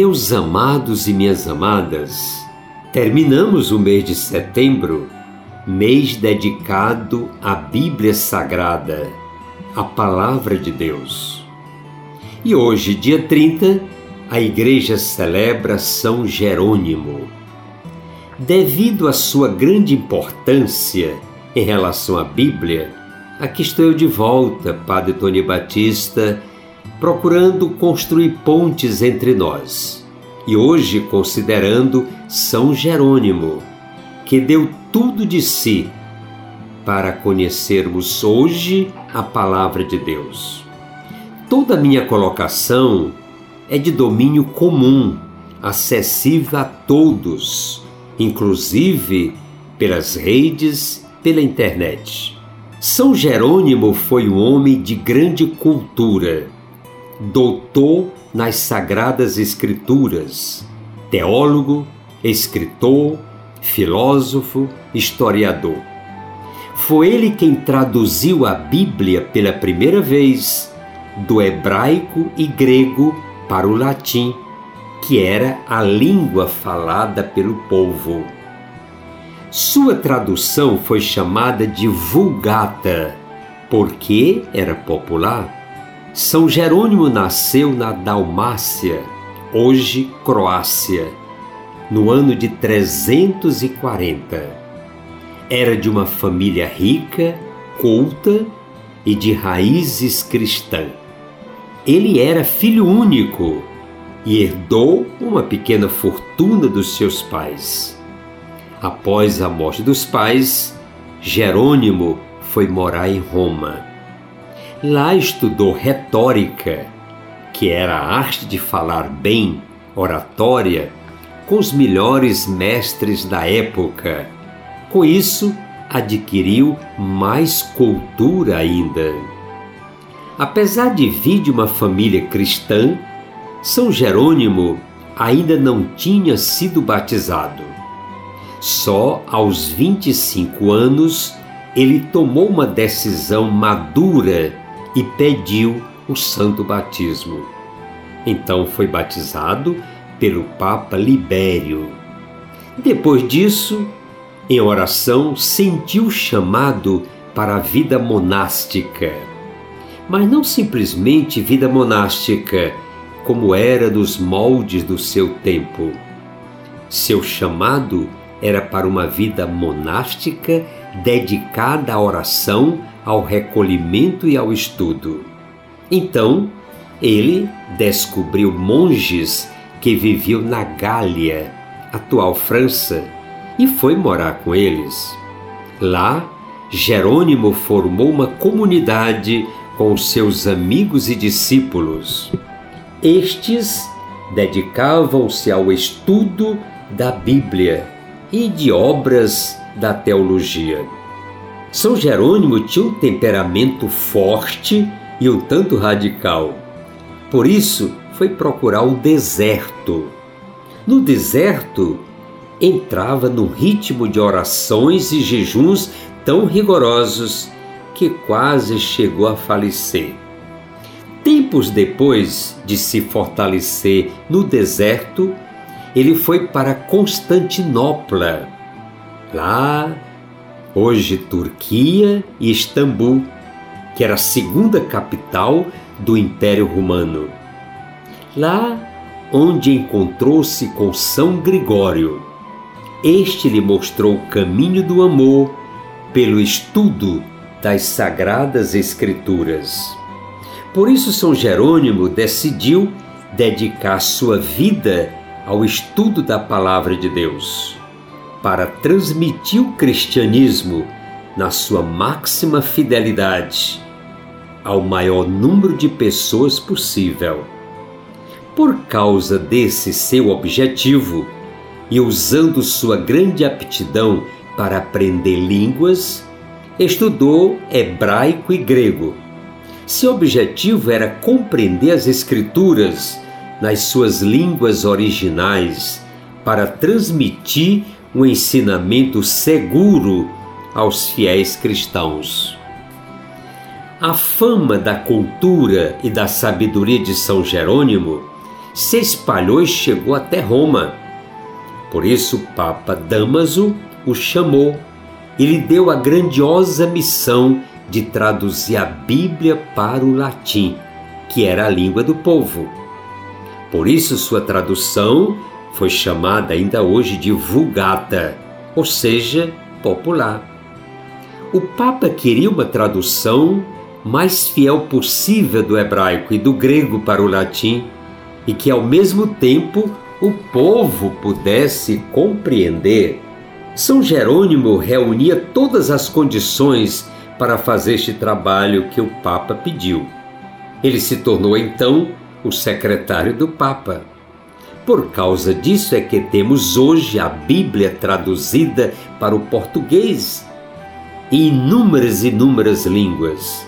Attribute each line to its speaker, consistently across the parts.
Speaker 1: Meus amados e minhas amadas, terminamos o mês de setembro, mês dedicado à Bíblia Sagrada, a Palavra de Deus. E hoje, dia 30, a Igreja celebra São Jerônimo. Devido à sua grande importância em relação à Bíblia, aqui estou eu de volta, Padre Tony Batista, procurando construir pontes entre nós. E hoje considerando São Jerônimo, que deu tudo de si para conhecermos hoje a palavra de Deus. Toda minha colocação é de domínio comum, acessível a todos, inclusive pelas redes, pela internet. São Jerônimo foi um homem de grande cultura doutor nas Sagradas Escrituras, teólogo, escritor, filósofo, historiador. Foi ele quem traduziu a Bíblia pela primeira vez do hebraico e grego para o latim, que era a língua falada pelo povo. Sua tradução foi chamada de Vulgata, porque era popular são Jerônimo nasceu na Dalmácia, hoje Croácia, no ano de 340. Era de uma família rica, culta e de raízes cristãs. Ele era filho único e herdou uma pequena fortuna dos seus pais. Após a morte dos pais, Jerônimo foi morar em Roma. Lá estudou retórica, que era a arte de falar bem, oratória, com os melhores mestres da época. Com isso, adquiriu mais cultura ainda. Apesar de vir de uma família cristã, São Jerônimo ainda não tinha sido batizado. Só aos 25 anos ele tomou uma decisão madura e pediu o santo batismo. Então foi batizado pelo Papa Libério. Depois disso, em oração, sentiu chamado para a vida monástica. Mas não simplesmente vida monástica, como era nos moldes do seu tempo. Seu chamado era para uma vida monástica dedicada à oração ao recolhimento e ao estudo. Então, ele descobriu monges que viviam na Gália, atual França, e foi morar com eles. Lá, Jerônimo formou uma comunidade com seus amigos e discípulos. Estes dedicavam-se ao estudo da Bíblia e de obras da teologia. São Jerônimo tinha um temperamento forte e um tanto radical. Por isso, foi procurar o deserto. No deserto, entrava num ritmo de orações e jejuns tão rigorosos que quase chegou a falecer. Tempos depois de se fortalecer no deserto, ele foi para Constantinopla. Lá hoje Turquia e Istambul, que era a segunda capital do Império Romano. Lá onde encontrou-se com São Gregório, este lhe mostrou o caminho do amor pelo estudo das Sagradas Escrituras. Por isso, São Jerônimo decidiu dedicar sua vida ao estudo da Palavra de Deus para transmitir o cristianismo na sua máxima fidelidade ao maior número de pessoas possível. Por causa desse seu objetivo e usando sua grande aptidão para aprender línguas, estudou hebraico e grego. Seu objetivo era compreender as Escrituras nas suas línguas originais para transmitir um ensinamento seguro aos fiéis cristãos. A fama da cultura e da sabedoria de São Jerônimo se espalhou e chegou até Roma. Por isso, o Papa Damaso o chamou e lhe deu a grandiosa missão de traduzir a Bíblia para o latim, que era a língua do povo. Por isso, sua tradução foi chamada ainda hoje de Vulgata, ou seja, popular. O Papa queria uma tradução mais fiel possível do hebraico e do grego para o latim, e que ao mesmo tempo o povo pudesse compreender. São Jerônimo reunia todas as condições para fazer este trabalho que o Papa pediu. Ele se tornou então o secretário do Papa. Por causa disso é que temos hoje a Bíblia traduzida para o português e inúmeras, inúmeras línguas.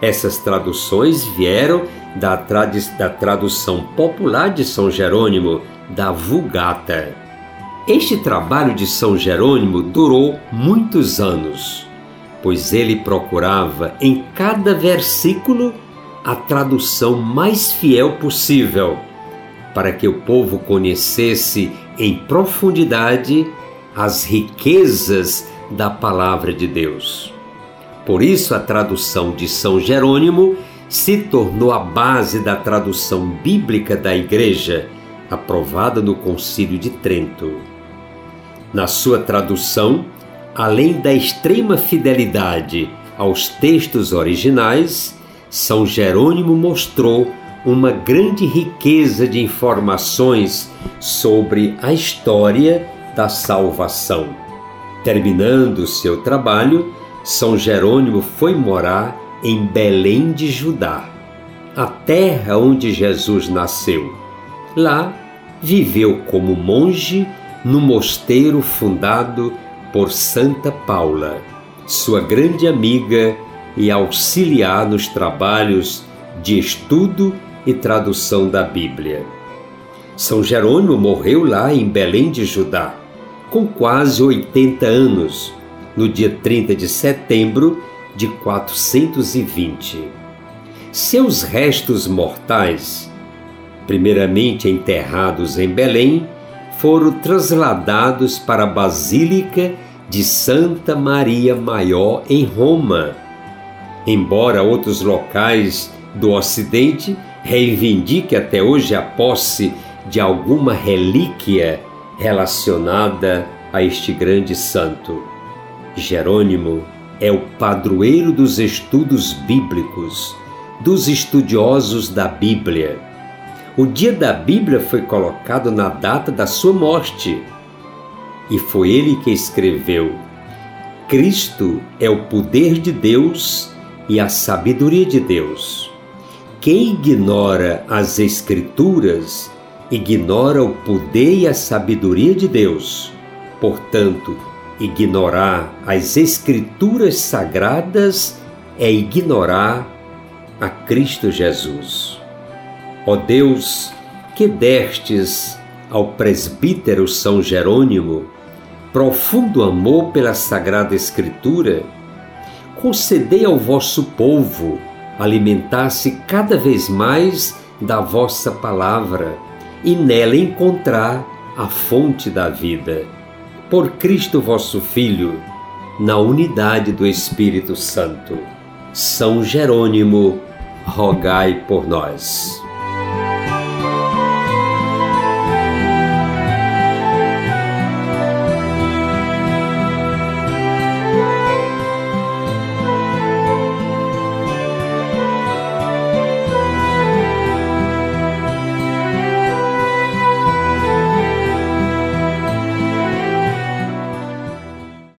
Speaker 1: Essas traduções vieram da, trad da tradução popular de São Jerônimo, da Vulgata. Este trabalho de São Jerônimo durou muitos anos, pois ele procurava em cada versículo a tradução mais fiel possível, para que o povo conhecesse em profundidade as riquezas da palavra de Deus. Por isso, a tradução de São Jerônimo se tornou a base da tradução bíblica da Igreja, aprovada no Concílio de Trento. Na sua tradução, além da extrema fidelidade aos textos originais, São Jerônimo mostrou uma grande riqueza de informações sobre a história da salvação. Terminando seu trabalho, São Jerônimo foi morar em Belém de Judá, a terra onde Jesus nasceu. Lá viveu como monge no mosteiro fundado por Santa Paula, sua grande amiga e auxiliar nos trabalhos de estudo e tradução da Bíblia. São Jerônimo morreu lá em Belém de Judá, com quase 80 anos, no dia 30 de setembro de 420. Seus restos mortais, primeiramente enterrados em Belém, foram trasladados para a Basílica de Santa Maria Maior em Roma. Embora outros locais do Ocidente reivindiquem até hoje a posse de alguma relíquia relacionada a este grande santo. Jerônimo é o padroeiro dos estudos bíblicos, dos estudiosos da Bíblia. O dia da Bíblia foi colocado na data da sua morte. E foi ele que escreveu: Cristo é o poder de Deus e a sabedoria de Deus. Quem ignora as Escrituras, ignora o poder e a sabedoria de Deus. Portanto, Ignorar as Escrituras sagradas é ignorar a Cristo Jesus. Ó Deus, que destes ao presbítero São Jerônimo profundo amor pela Sagrada Escritura, concedei ao vosso povo alimentar-se cada vez mais da vossa palavra e nela encontrar a fonte da vida por Cristo vosso Filho, na unidade do Espírito Santo. São Jerônimo, rogai por nós.